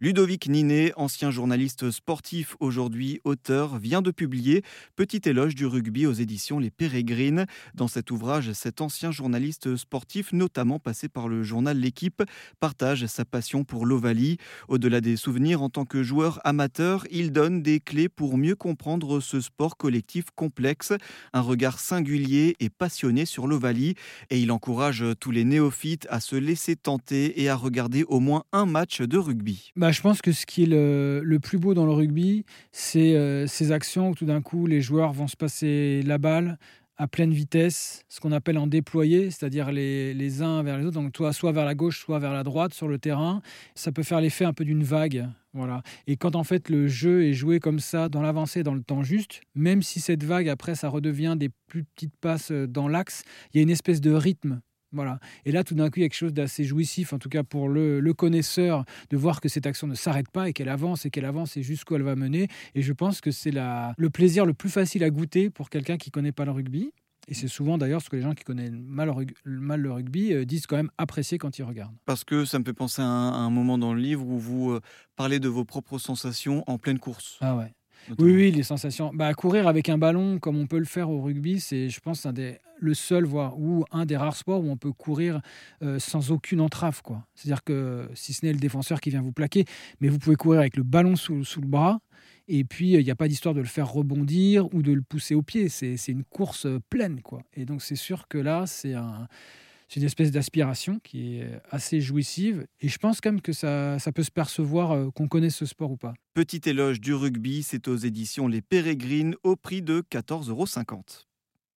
Ludovic Ninet, ancien journaliste sportif, aujourd'hui auteur, vient de publier Petit éloge du rugby aux éditions Les Pérégrines. Dans cet ouvrage, cet ancien journaliste sportif, notamment passé par le journal L'équipe, partage sa passion pour l'Ovalie. Au-delà des souvenirs en tant que joueur amateur, il donne des clés pour mieux comprendre ce sport collectif complexe, un regard singulier et passionné sur l'Ovalie. Et il encourage tous les néophytes à se laisser tenter et à regarder au moins un match de rugby. Bah, je pense que ce qui est le, plus beau dans le rugby, c'est euh, ces actions où tout d'un coup les joueurs vont se passer la balle à pleine vitesse, ce qu'on appelle en déployé, c'est-à-dire les, les, uns vers les autres, donc toi soit vers la gauche, soit vers la droite sur le terrain. Ça peut faire l'effet un peu d'une vague. Voilà. Et quand en fait le jeu est joué comme ça, dans l'avancée, dans le temps juste, même si cette vague après ça redevient des plus petites passes euh, dans l'axe, il y a une espèce de rythme voilà. Et là, tout d'un coup, il y a quelque chose d'assez jouissif, en tout cas pour le, connaisseur, de voir que cette action ne s'arrête pas et qu'elle avance et qu'elle avance et jusqu'où elle va mener. Et je pense que c'est le plaisir le plus facile à goûter pour quelqu'un qui ne connaît pas le rugby. Et c'est souvent d'ailleurs ce que les gens qui connaissent mal, mal le rugby euh, disent quand même apprécier quand ils regardent. Parce que ça me fait penser à un, moment dans le livre où vous euh, parlez de vos propres sensations en pleine course. Ah ouais. Oui, oui, les sensations. Bah, courir avec un ballon, comme on peut le faire au rugby, c'est, je pense, un des, le seul, voire, ou un des rares sports où on peut courir euh, sans aucune entrave. Quoi. C'est-à-dire que, si ce n'est le défenseur qui vient vous plaquer, mais vous pouvez courir avec le ballon sous, sous le bras. Et puis, il n'y a pas d'histoire de le faire rebondir ou de le pousser au pied. C'est, une course pleine. Quoi. Et donc, c'est sûr que là, c'est un c'est une espèce d'aspiration qui est assez jouissive. Et je pense quand même que ça, peut se percevoir euh, qu'on connaît ce sport ou pas. Petit éloge du rugby, c'est aux éditions Les Pérégrines au prix de 14,50 euros.